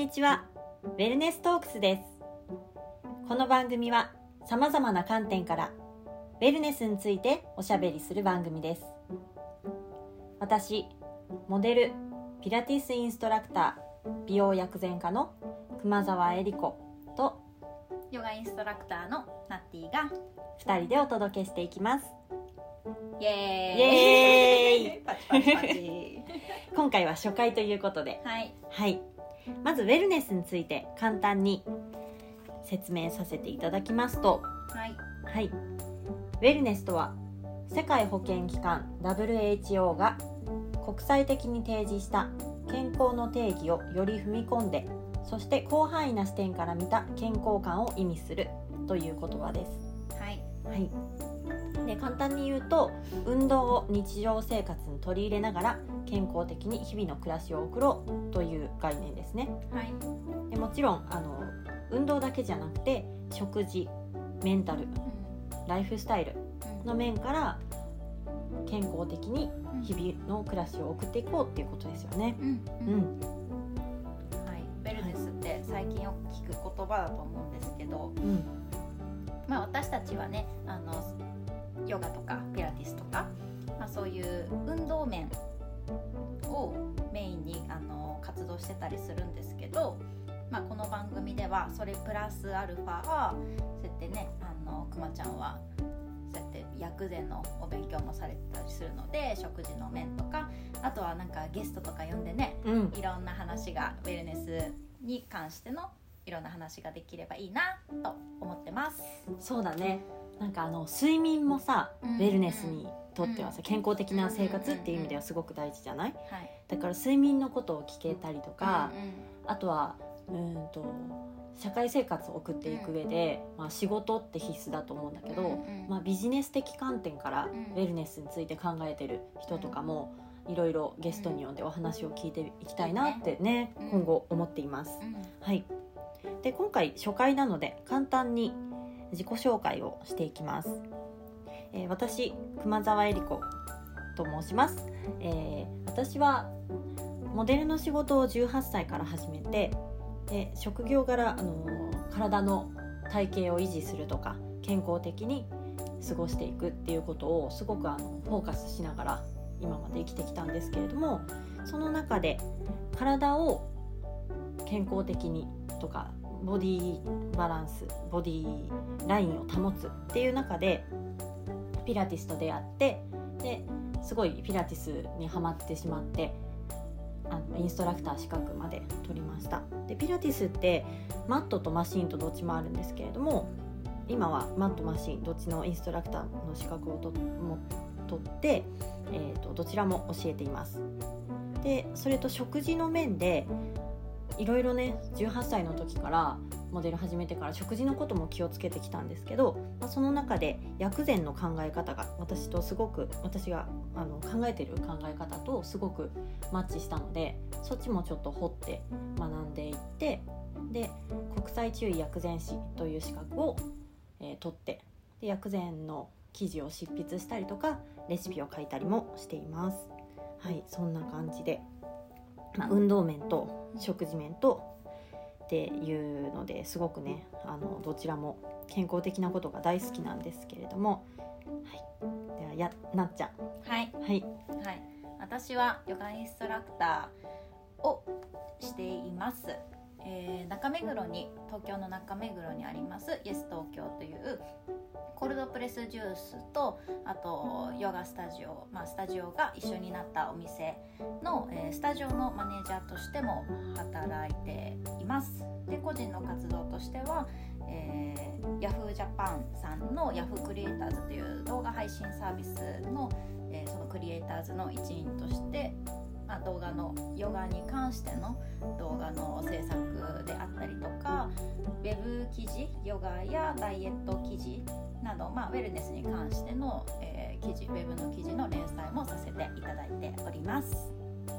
にちは。ウェルネストークスです。この番組は様々な観点からウェルネスについておしゃべりする番組です。私モデルピラティスインストラクター美容薬膳家の熊沢恵理子とヨガインストラクターのナッティが2人でお届けしていきます。イエーイ。イエーイ。パチパチパチ。今回は初回ということで。はい。はいまずウェルネスについて簡単に説明させていただきますと。はい。はい、ウェルネスとは世界保健機関 WHO が国際的に提示した健康の定義をより踏み込んでそして広範囲な視点から見た健康観を意味するという言葉です。はい。はい、で簡単に言うと運動を日常生活に取り入れながら健康的に日々の暮らしを送ろうという概念ですね。はい。でもちろんあの運動だけじゃなくて食事メンタルライフスタイルの面から健康的に日々の暮らしを送っていこうっていうことですよね。うん。ううん。ん、はい。ウェルネスって最近よく聞く言葉だと思うんですけどうん、まあ私たちはねあのヨガとかピラティスとか、まあ、そういう運動面をメインにあの活動してたりするんですけど、まあ、この番組ではそれプラスアルファそうやってねあのくまちゃんはそうやって薬膳のお勉強もされてたりするので食事の面とかあとはなんかゲストとか呼んでねうん、いろんな話がウェルネスに関してのいろんな話ができればいいなと思ってます。そうだね。なんかあの睡眠もさ、うんウェルネスにとってはさ、健康的な生活っていう意味ではすごく大事じゃない？はい。だから睡眠のことを聞けたりとか、あとはうーんと社会生活を送っていく上で、まあ仕事って必須だと思うんだけど、まあ、ビジネス的観点からうん。ウェルネスについて考えてる人とかもいろいろゲストに呼んでお話を聞いていきたいなってねうん今後思っています。うん。はい、で今回初回なので簡単に自己紹介をしていきます。えー私熊沢恵理子と申します、えー私はモデルの仕事を18歳から始めてで職業柄、あのー体の体型を維持するとか健康的に過ごしていくっていうことをすごくあのフォーカスしながら今まで生きてきたんですけれどもその中で体を健康的にとかボディバランスボディラインを保つっていう中でピラティスと出会ってですごいピラティスにはまってしまってあのインストラクター資格まで取りました。でピラティスってマットとマシンとどっちもあるんですけれども今はマットマシンどっちのインストラクターの資格をとも取って、えー、とどちらも教えています。でそれと食事の面でいろいろね18歳の時からモデル始めてから食事のことも気をつけてきたんですけど、まあ、その中で薬膳の考え方が私とすごく私があの考えてる考え方とすごくマッチしたのでそっちもちょっと掘って学んでいってで国際中医薬膳師という資格を、えー取ってで薬膳の記事を執筆したりとかレシピを書いたりもしています。はいそんな感じで、まあ、運動面と食事面とっていうのですごくねあのどちらも健康的なことが大好きなんですけれども、はい、ではやなっちゃん。はい。はい。はい。私はヨガインストラクターをしています。えー中目黒に東京の中目黒にありますイエス東京というコールドプレスジュースとあとヨガスタジオ、まあ、スタジオが一緒になったお店の、えースタジオのマネージャーとしても働いています。で個人の活動としては、えー、ヤフージャパンさんのヤフークリエイターズという動画配信サービスの、えーそのクリエイターズの一員として、まあ、動画のヨガに関しての動画の制作であったりとかウェブ記事ヨガやダイエット記事など、まあ、ウェルネスに関しての、えー記事ウェブの記事の連載もさせていただいております。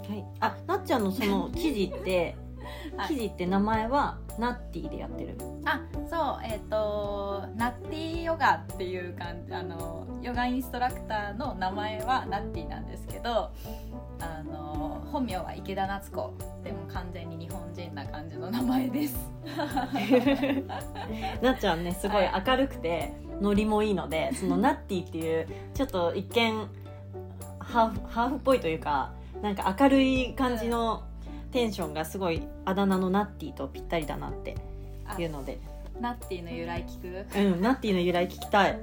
はい、あなっちゃんのその記事って はい。記事って名前はナッティでやってる。あそうえっ、とナッティヨガっていう感じあのヨガインストラクターの名前はナッティなんですけどあの本名は池田夏子。でも完全に日本人な感じの名前です。なっちゃんねすごいはい。明るくてノリもいいのでそのナッティっていうちょっと一見ハーフハーフっぽいというかなんか明るい感じのテンションがすごいあだ名のナッティとぴったりだなってあいうので。ナッティの由来聞く？うんナッティの由来聞きたい。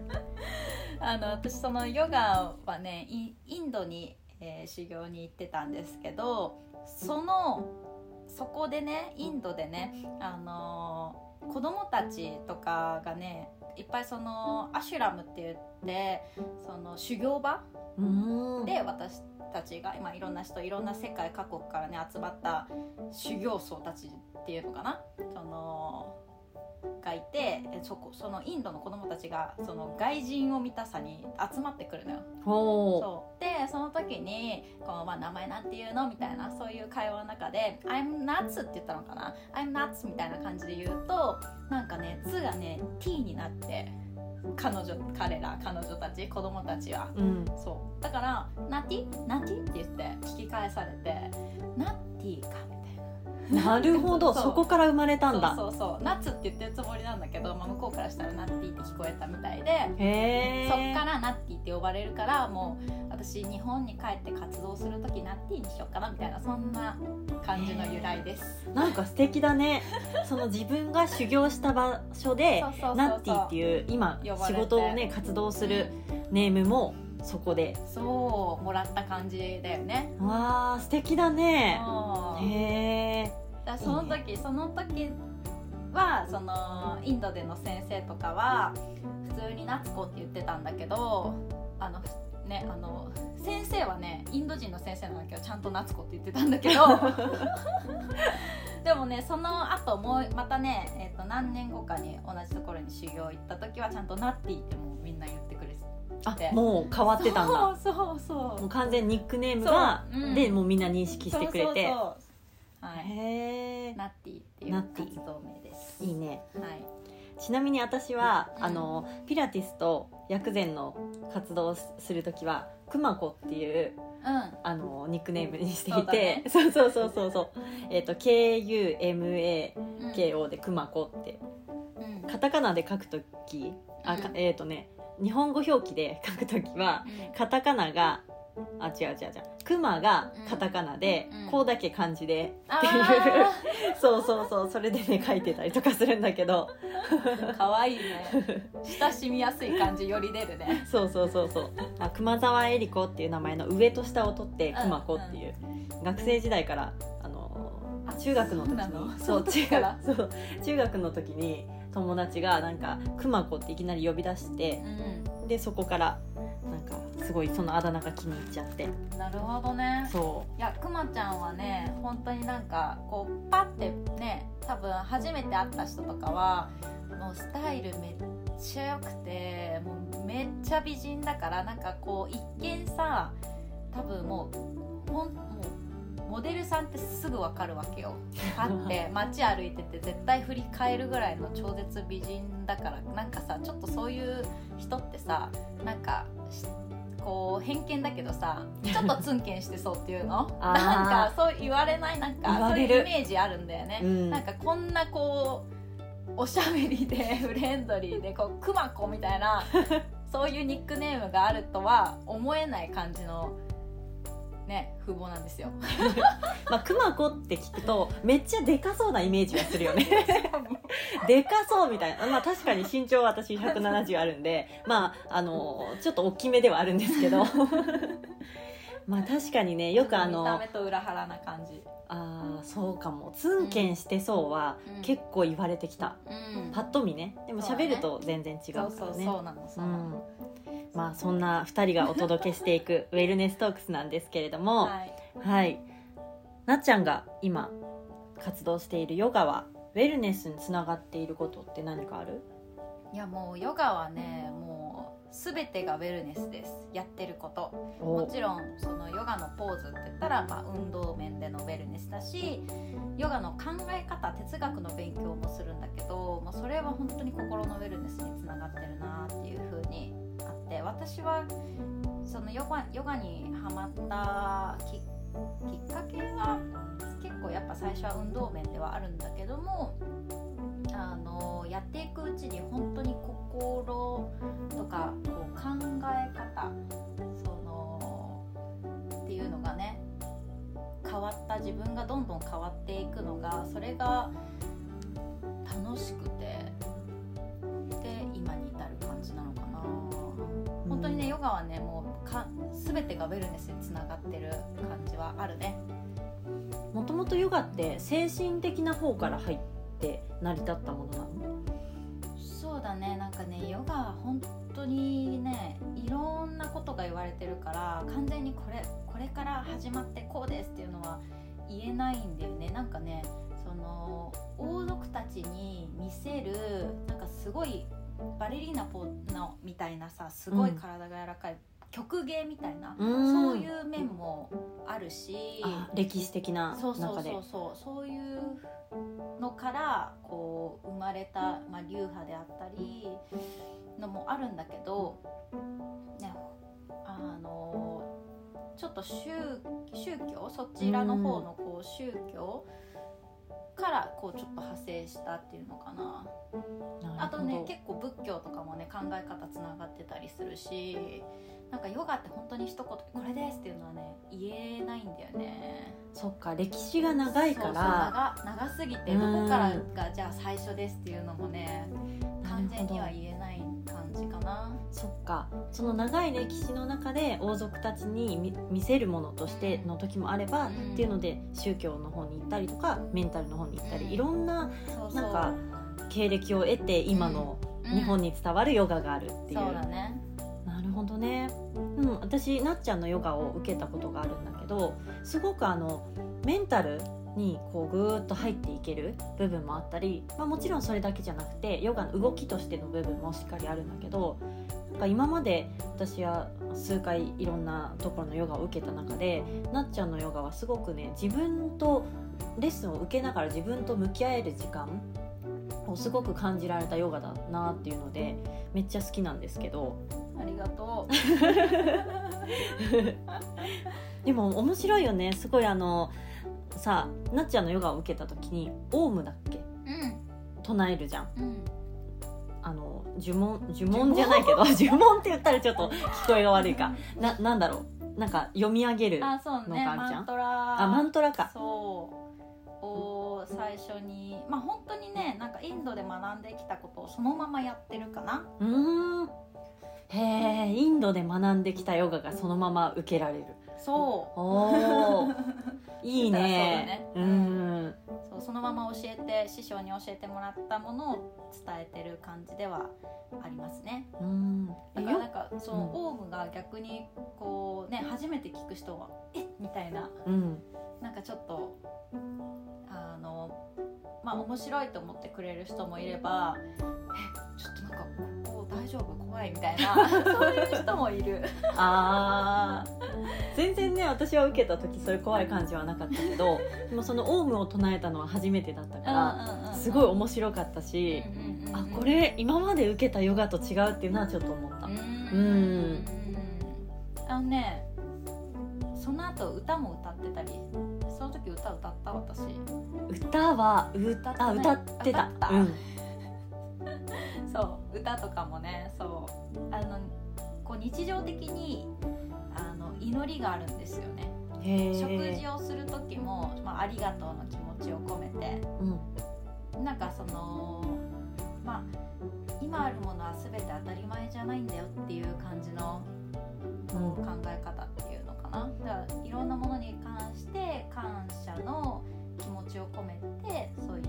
あの私そのヨガはねイインドに、えー修行に行ってたんですけどそのそこでねインドでねあのー子供たちとかがねいっぱいそのアシュラムって言ってその修行場で私たちが今いろんな人いろんな世界各国からね集まった修行僧たちっていうのかな？そのがいてえそこそのインドの子供たちがその外人を見たさに集まってくるのよ。ほそう。でその時にこの、まあ、名前なんていうの？みたいなそういう会話の中で「I'm nuts」って言ったのかな「I'm nuts」みたいな感じで言うとなんかね「つ」がね「t」になって彼女彼ら彼女たち子供たちは。う、うん、そう。だから「ナティ？ナティ?」って言って聞き返されて「ナッティか」な。なるほど。そこから生まれたんだ。そうそうそう。ナッツって言ってるつもりなんだけど、まあ、向こうからしたらナッティって聞こえたみたいでへえそっからナッティって呼ばれるからもう私日本に帰って活動する時ナッティにしようかなみたいなそんな感じの由来です。なんか素敵だね。その自分が修行した場所でナッティっていう今仕事をね活動するネームもそこで。そうもらった感じだよね。わあ素敵だね。うん。へえその時その時はそのインドでの先生とかは普通に夏子って言ってたんだけどあのねあの先生はねインド人の先生なんだけどちゃんと夏子って言ってたんだけど。でもねその後もうまたね、えー、と何年後かに同じところに修行行った時はちゃんとナッティってもうみんな言ってくれてあもう変わってたんだ。そうそうそう。もう完全ニックネームがそう。うん。でもうみんな認識してくれて。そうそうそう。はい。へえ。ナッティっていう活動名です。いいね。はい。ちなみに私は、うん。あのピラティスと薬膳の活動をする時はくまこっていううん。あのニックネームにしていそうだね。て そう,、そうそうそうそう。えっ、と KUMAKO うんでくまこって。うん。カタカナで書くときあ、えっ、とね日本語表記で書くときはカタカナがあ違う違う違うクマがカタカナで、うん。こうだけ漢字であっていう。そうそうそうそれでね書いてたりとかするんだけど。ーかわいいね。親しみやすい感じより出るね。そうそうそうそう。あ熊沢恵里子っていう名前の上と下を取ってうん。熊子っていう、学生時代からあのあ中学の時にその？時から？中そう中学の時に友達がなんか熊子っていきなり呼び出してうでそこからなんかすごいそのあだ名が気に入っちゃって。んなるほどね。そいやくまちゃんはね本当になんかこうパッてね多分初めて会った人とかはもうスタイルめっちゃ良くてもうめっちゃ美人だからなんかこう一見さ多分もうほんもうモデルさんってすぐ分かるわけよ。パッて 街歩いてて絶対振り返るぐらいの超絶美人だから。なんかさちょっとそういう人ってさなんかしこう偏見だけどさちょっとツンケンしてそうっていうの？なんかそう言われない？なんかそういうイメージあるんだよね。う、、うん、なんかこんなこうおしゃべりで フレンドリーでこうくまこみたいなそういうニックネームがあるとは思えない感じのね風貌なんですよ。まあ熊子って聞くとめっちゃでかそうなイメージがするよね。でかそうみたいな。まあ確かに身長は私170あるんでまああのちょっと大きめではあるんですけど。まあ確かにねよくあ見たの目と裏腹な感じ。あーそうかも。ツンケンしてそうはうん。結構言われてきた、うん。パッと見ね。でも喋ると全然違うからね。そうそうそうなのそううなの、んまあそんな2人がお届けしていく ウェルネストークスなんですけれどもはい。はい。なっちゃんが今活動しているヨガはウェルネスにつながっていることって何かある？いやもうヨガはねもう全てがウェルネスです。やってること。お。もちろんそのヨガのポーズって言ったら、まあ、運動面でのウェルネスだしヨガの考え方哲学の勉強もするんだけど、まあ、それは本当に心のウェルネスにつながってるなっていう風にあって私はそのヨガヨガにハマったきっかけは結構やっぱ最初は運動面ではあるんだけどもあのやっていくうちに本当に心とかこう考え方そのっていうのがね変わった自分がどんどん変わっていくのがそれが楽ヨガはねもうか全てがウェルネスにつながってる感じはあるね。もともとヨガって精神的な方から入って成り立ったものなの？そうだね。なんかねヨガは本当にねいろんなことが言われてるから完全にこれこれから始まってこうですっていうのは言えないんだよね。なんかねその王族たちに見せるなんかすごいバレリーナポのみたいなさすごい体が柔らかい、曲芸みたいな、うん。そういう面もあるしあ歴史的なそうそうそうそうそういうのからこう生まれた、まあ、流派であったりのもあるんだけど、ね、あのちょっと宗宗教？そちらの方のこう宗教からこうちょっと派生したっていうのかな。あとね結構仏教とかもね考え方つながってたりするしなんかヨガって本当に一言で「これです」っていうのはね言えないんだよね。そっか歴史が長いから長長すぎてどこからがじゃあ最初ですっていうのもね完全には言えじかな。そっか。その長い歴史の中で王族たちに見見せるものとしての時もあれば、うん。っていうので宗教の方に行ったりとかメンタルの方に行ったり、うん。いろんななんか経歴を得て今の日本に伝わるヨガがあるっていう、そうだね。なるほどね、うん、私なっちゃんのヨガを受けたことがあるんだけどすごくあのメンタルにこうぐーっと入っていける部分もあったり、まあ、もちろんそれだけじゃなくてヨガの動きとしての部分もしっかりあるんだけどなんか今まで私は数回いろんなところのヨガを受けた中でなっちゃんのヨガはすごくね自分とレッスンを受けながら自分と向き合える時間をすごく感じられたヨガだなっていうのでめっちゃ好きなんですけど。ありがと でも面白いよね。すごいあのさなっちゃんのヨガを受けた時にオウムだっけ？う。うん。唱えるじゃん。うん。あの呪文呪文じゃないけど呪文？って言ったらちょっと聞こえが悪いか。ななんだろう？なんか読み上げるのがあるじゃん。マントラ。マントラか。そう。を最初にまあ本当にねなんかインドで学んできたことをそのままやってるかな。うーん。へえインドで学んできたヨガがそのまま受けられるそう。いいね。ね。うんそうそのまま教えて師匠に教えてもらったものを伝えてる感じではありますね。うん。だからなんかそのうん。オウムが逆にこうね初めて聞く人は「え？みたいな。うん。なんかちょっとあのまあ面白いと思ってくれる人もいれば「えちょっとなんかここ大丈夫？怖い」みたいな。そういう人もいる。あー。全然ね私は受けた時そういう怖い感じはなかったけどでもそのオウムを唱えたのは初めてだったからすごい面白かったしあこれ今まで受けたヨガと違うっていうのはちょっと思った。ううん。んあのねその後歌も歌ってたりその時歌歌った私。歌はう歌あ歌ってた。そう歌とかもねそうあのこう日常的にあの祈りがあるんですよね。へえ食事をする時も、まあ、ありがとうの気持ちを込めて。うんなんかそのまあ今あるものは全て当たり前じゃないんだよっていう感じの考え方っていうのかな。だからいろんなものに関して感謝の気持ちを込めてそういう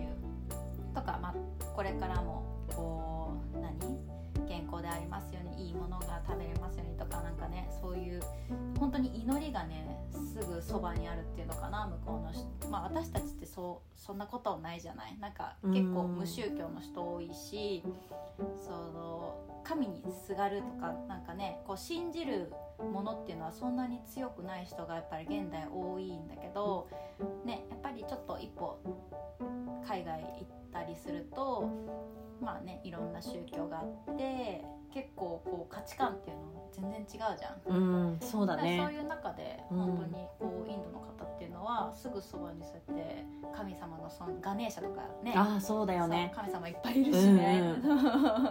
とか、まあ、これからもこう何？健康でありますようにいいものが食べれますようにとかなんかねそういう本当に祈りがねすぐそばにあるっていうのかな向こうの人。まあ私たちってそうそんなことないじゃない。なんか結構無宗教の人多いしその神にすがるとかなんかねこう信じるものっていうのはそんなに強くない人がやっぱり現代多いんだけど、ね、やっぱりちょっと一歩海外行ったりするとまあねいろんな宗教があって結構こう価値観っていうの全然違うじゃん。うんそうだね。そういう中でうん。本当にこうインドの方っていうのはすぐそばにそうやって神様のそのガネーシャとかね。ああそうだよね。神様いっぱいいるしね。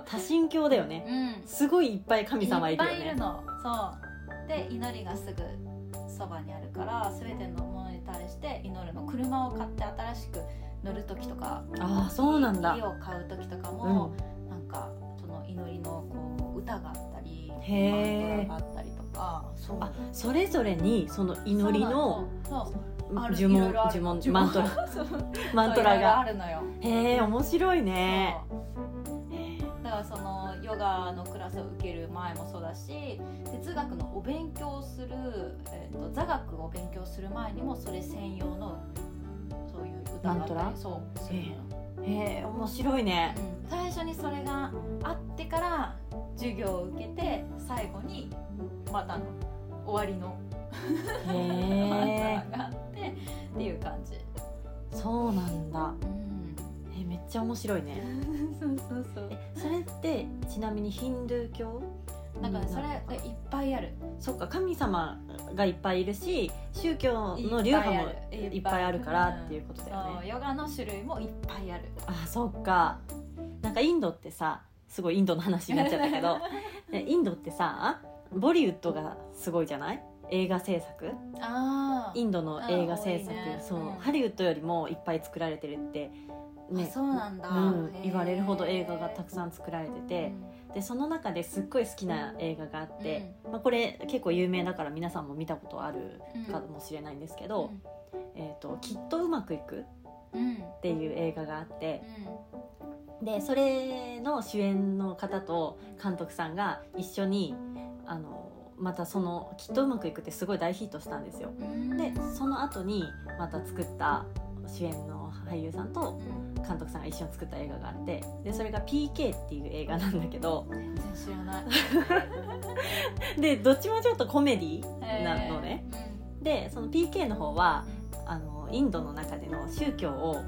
多神教だよね。うん。すごいいっぱい神様いるよね。いっぱいいるの。そうで祈りがすぐそばにあるから全てのものに対して祈るの車を買って新しく乗る時とかああそうなんだ。家を買う時とかうもん、なんかその祈りのこう歌があったりへー。マントラがあったりとか。そうあそれぞれにその祈りの呪文呪文呪マントラ。マントラそういろいろあがるのよ。へえ面白いねからそのヨガのクラスを受ける前もそうだし哲学のお勉強をする、えー、と座学を勉強する前にもそれ専用のそういう歌があマントラったりそうするの。え面白いね。うん。最初にそれがあってから授業を受けて最後にまたあの終わりのマンへトラ があってっていう感じ、えそうなんだ。うん、ちゃ面白いね。そうそうそう。えそれってちなみにヒンドゥー教？だからそれがいっぱいある。そっか神様がいっぱいいるし宗教の流派もいっぱいある。からっていうことだよね。そうヨガの種類もいっぱいある。あそっか。なんかインドってさすごいインドの話になっちゃったけど。でインドってさボリウッドがすごいじゃない？映画制作？あインドの映画制作、ね。そう、うん。ハリウッドよりもいっぱい作られてるってあそうなんだ。うん。言われるほど映画がたくさん作られてて、でその中ですっごい好きな映画があって、まあ、これ結構有名だから皆さんも見たことあるかもしれないんですけど「えー、ときっとうまくいく」うんうんっていう映画があってうでそれの主演の方と監督さんが一緒にあのまたその「きっとうまくいく」ってすごい大ヒットしたんですよ。ん。でその後にまた作った主演の俳優さんとうん。監督さんが一緒に作った映画があってでそれが PK っていう映画なんだけど全然知らない。でどっちもちょっとコメディなのね。でその PK の方はあのインドの中での宗教を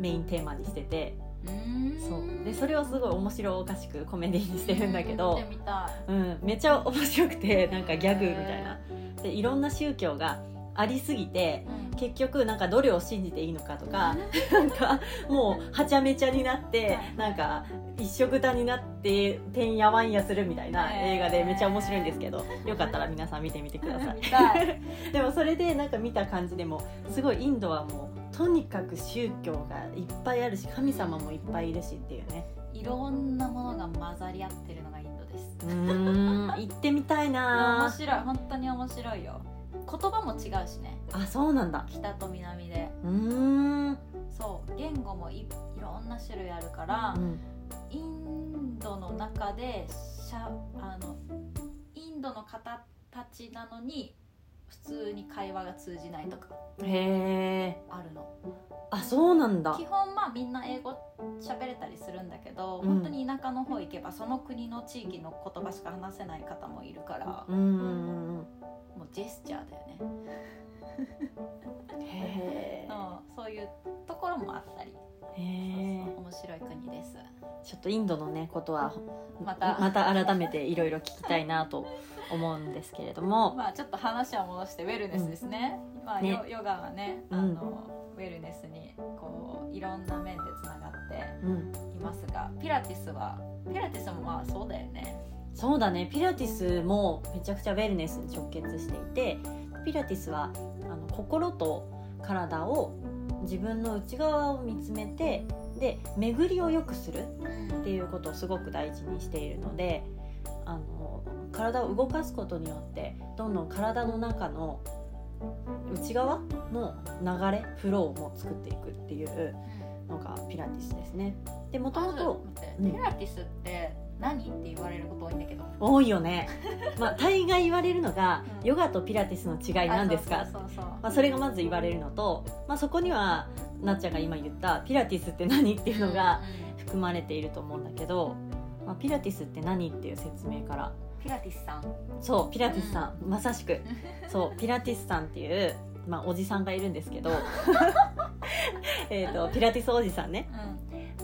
メインテーマにしててうん。そう。でそれをすごい面白おかしくコメディにしてるんだけど見てみたい。うん、めっちゃ面白くてなんかギャグみたいな。でいろんな宗教がありすぎて結局なんかどれを信じていいのかとかなんかもうはちゃめちゃになってなんか一緒くたになっててんやわんやするみたいな映画でめっちゃ面白いんですけどよかったら皆さん見てみてください。でもそれでなんか見た感じでもすごいインドはもうとにかく宗教がいっぱいあるし神様もいっぱいいるしっていうね。いろんなものが混ざり合ってるのがインドです。うーん行ってみたい 面な白い。本当に面白いよ言葉も違うしね。あそうなんだ。北と南で。うーん。そう。言語もいいろんな種類あるから、うん。インドの中でしゃあのインドの方たちなのに普通に会話が通じないとかへえあるの。あそうなんだ。基本まあみんな英語喋れたりするんだけど、うん。本当に田舎の方行けばその国の地域の言葉しか話せない方もいるから、うんうんうんもうジェスチャーだよね。うんへそうそういうところもあったり。えへえそうそう面白い国です。ちょっとインドのねことはまた。また改めていろいろ聞きたいなと思うんですけれども。まあちょっと話は戻してウェルネスですね。まあねヨヨガはね、うん。あのウェルネスにこういろんな面でつながってうん。いますが、ピラティスはピラティスもまあそうだよね。そうだね。ピラティスもめちゃくちゃウェルネスに直結していてピラティスはあの心と体を自分の内側を見つめてで巡りを良くするっていうことをすごく大事にしているのであの体を動かすことによってどんどん体の中の内側の流れフローも作っていくっていうのがピラティスですね。でもともとピラティスって何って言われること多いんだけど。多いよね。まあ大概言われるのが、うん。ヨガとピラティスの違いなんですか。あそうそうそうそう。まあ、それがまず言われるのと、まあ、そこにはなっちゃんが今言ったピラティスって何っていうのが含まれていると思うんだけど、まあ、ピラティスって何っていう説明から。ピラティスさん。そうピラティスさん、まさしく。そうピラティスさんっていう、まあ、おじさんがいるんですけど。えーとピラティスおじさんね。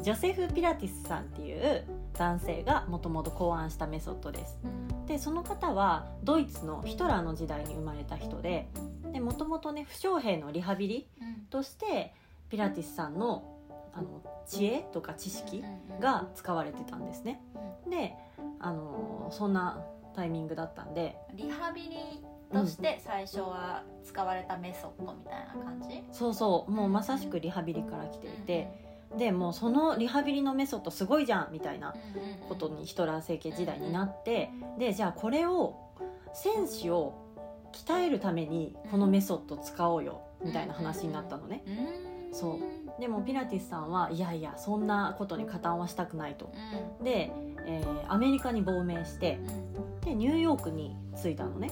ジョセフ・ピラティスさんっていう男性がもともと考案したメソッドです。でその方はドイツのヒトラーの時代に生まれた人でもともとね負傷兵のリハビリとしてピラティスさんのあの知恵とか知識が使われてたんですね。であのそんなタイミングだったんでリハビリとして最初は使われたメソッドみたいな感じ？そうそう。もうまさしくリハビリから来ていてでもうそのリハビリのメソッドすごいじゃんみたいなことにヒトラー政権時代になってでじゃあこれを戦士を鍛えるためにこのメソッド使おうよみたいな話になったのね。そう。でもピラティスさんはいやいやそんなことに加担はしたくないと。で、えーアメリカに亡命してでニューヨークに着いたのね。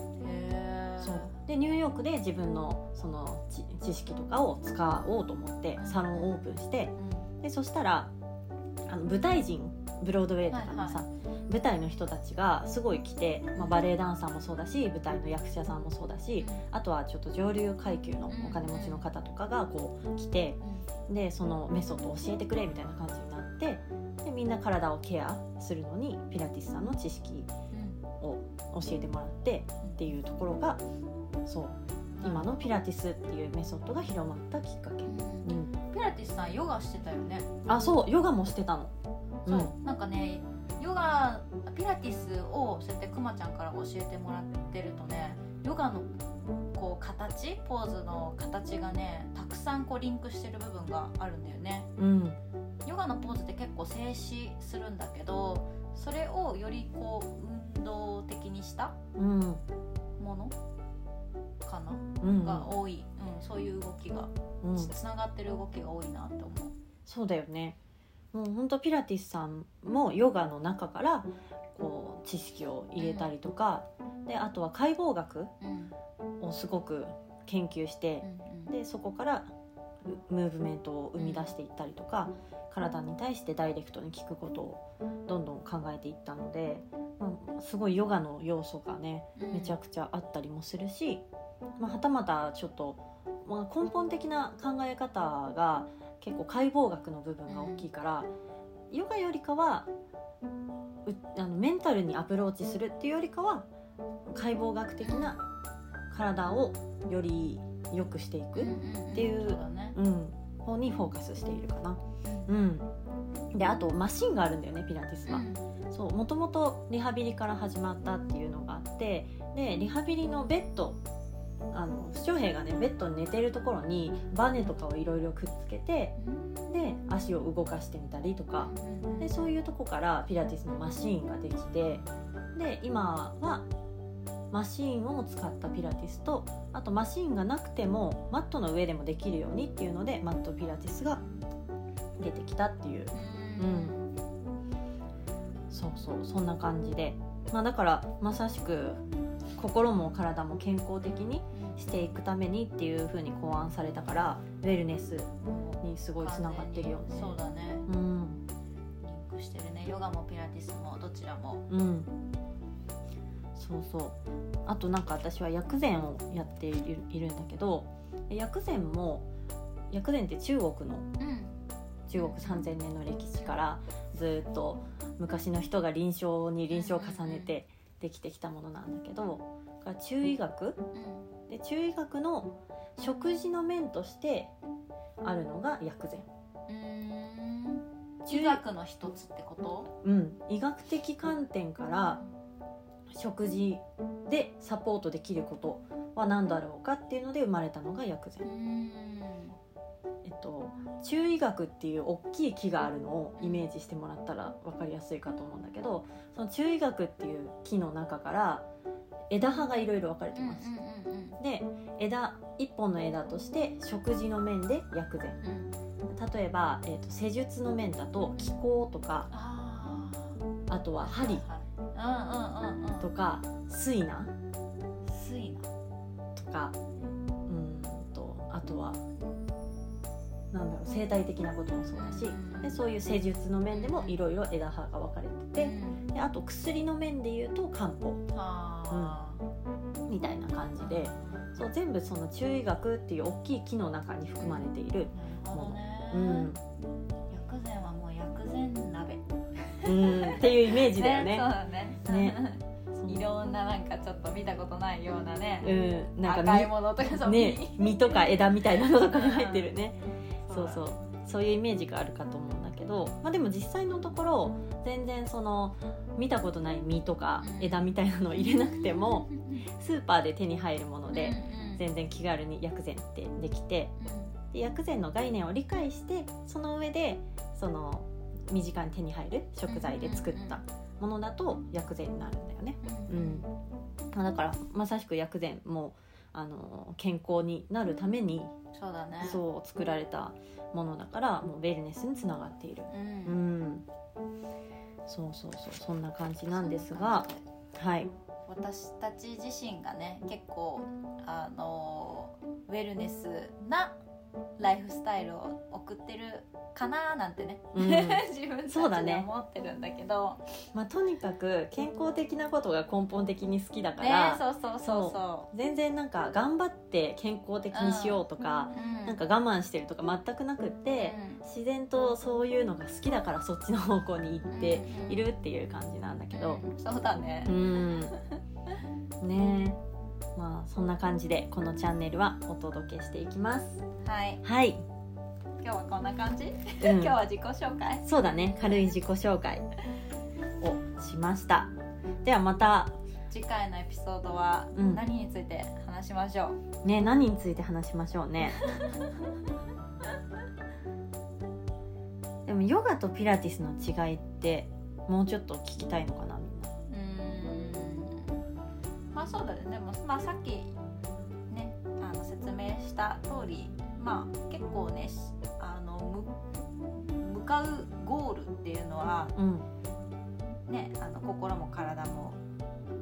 そう。でニューヨークで自分のその知知識とかを使おうと思ってサロンをオープンしてでそしたらあの舞台人ブロードウェイとかのさ、はい舞台の人たちがすごい来て、まあ、バレエダンサーもそうだし舞台の役者さんもそうだしあとはちょっと上流階級のお金持ちの方とかがこう来てでそのメソッドを教えてくれみたいな感じになってでみんな体をケアするのにピラティスさんの知識を教えてもらってっていうところがそう今のピラティスっていうメソッドが広まったきっかけ、うん、ティスさんヨガしてたよね？あそうヨガもしてたの。う。ん。そうなんかねヨガピラティスをそうやってくまちゃんから教えてもらってるとねヨガのこう形ポーズの形がねたくさんこうリンクしてる部分があるんだよね。うん。ヨガのポーズって結構静止するんだけどそれをよりこう運動的にしたうん。もの？かな、うん。が多い、うん、そういう動きが。うん。つながってる動きが多いなって思う。そうだよね。もう本当ピラティスさんもヨガの中からこう知識を入れたりとかであとは解剖学うん。をすごく研究してうんでそこからうムーブメントを生み出していったりとか体に対してダイレクトに効くことをどんどん考えていったので、まあ、すごいヨガの要素がねうん。めちゃくちゃあったりもするし、まあ、はたまたちょっと、まあ、根本的な考え方が結構解剖学の部分が大きいから、ヨガよりかはうあのメンタルにアプローチするっていうよりかは解剖学的な体をより良くしていく、っていうそうだねうん、方にフォーカスしているかな。うん、であとマシンがあるんだよねピラティスは。そうもともとリハビリから始まったっていうのがあってでリハビリのベッドあの負傷兵がねベッドに寝てるところにバネとかをいろいろくっつけてで足を動かしてみたりとか。でそういうとこからピラティスのマシーンができてで今はマシーンを使ったピラティスとあとマシーンがなくてもマットの上でもできるようにっていうのでマットピラティスが出てきたっていう。うん。そうそうそんな感じで、まあ、だからまさしく心も体も健康的にしていくためにっていう風に考案されたからウェルネスにすごいつながってるよね。そうだね。うん。リンクしてるね。ヨガもピラティスもどちらも。うんそうそう。あとなんか私は薬膳をやっているいるんだけど薬膳も薬膳って中国のうん。中国3000年の歴史からずっと昔の人が臨床に臨床を重ねてできてきたものなんだけどが中医学？で中医学の食事の面としてあるのが薬膳、うん。中学の一つってこと？うん、医学的観点から食事でサポートできることは何だろうかっていうので生まれたのが薬膳、えっと、中医学っていう大きい木があるのをイメージしてもらったら分かりやすいかと思うんだけどその中医学っていう木の中から枝葉がいろいろ分かれてます、で枝一本の枝として食事の面で薬膳。例えば、えー、と施術の面だと気功とかああとは針はいうんうんうんうん。とか水ナ水な。とかうんとあとはなんだろう生態的なこともそうだしでそういう施術の面でもいろいろ枝葉が分かれててであと薬の面でいうと漢方。あ。みたいな感じでそう全部その中医学っていう大きい木の中に含まれている、なるほどね。うんうん、っていうイメージだよね。そうだね。ね。いろんななんかちょっと見たことないようなね、うん、なんか赤いものとかね実とか枝みたいなのとかが入ってるね。そう。だそう。そういうイメージがあるかと思うんだけど、まあ、でも実際のところ全然その見たことない実とか枝みたいなのを入れなくても スーパーで手に入るもので全然気軽に薬膳ってできてで薬膳の概念を理解してその上でその身近に手に入る食材で作ったものだと薬膳になるんだよね。うん、まあだからまさしく薬膳もあの健康になるためにそうだね。そう作られたものだからもうウェルネスにつながっている。ううん。ん、そうそうそうそんな感じなんですが、はい、私たち自身がね結構あのウェルネスなライフスタイルを送ってるかななんてね、うん。自分たちそうだね。で思ってるんだけど。まあとにかく健康的なことが根本的に好きだかねら、そうそうそう。そ全然なんか頑張って健康的にしようとか、う、うんなんか我慢してるとか全くなくって、自然とそういうのが好きだからそっちの方向に行っているっていう感じなんだけど、うん。そうだね。うん、ね。えまあそんな感じでこのチャンネルはお届けしていきます。はい。はい、今日はこんな感じ、うん。今日は自己紹介？そうだね。軽い自己紹介をしました。ではまた次回のエピソードはうん。何について話しましょう、ね何について話しましょうね。でもヨガとピラティスの違いってもうちょっと聞きたいのかな？まあそうだね。でも、まあ、さっきねあの説明した通りまあ結構ねしあのむ向かうゴールっていうのはうん。ねあの心も体も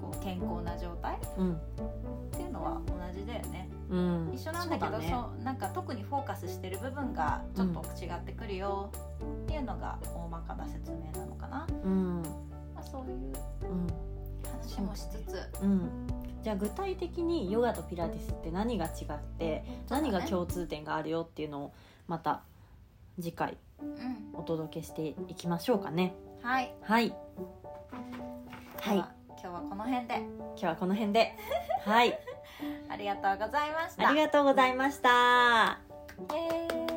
こう健康な状態うんっていうのは同じだよね。うん。一緒なんだけどそうそうねなんか特にフォーカスしてる部分がちょっと違ってくるよっていうのが大まかな説明なのかな、うん。まあ、そういううん話もしつつ。うん。じゃあ具体的にヨガとピラティスって何が違って何が共通点があるよっていうのをまた次回うん。お届けしていきましょうかね。はい。はい。はい。では今日はこの辺で。今日はこの辺で。はい。ありがとうございました。ありがとうございました。イエーイ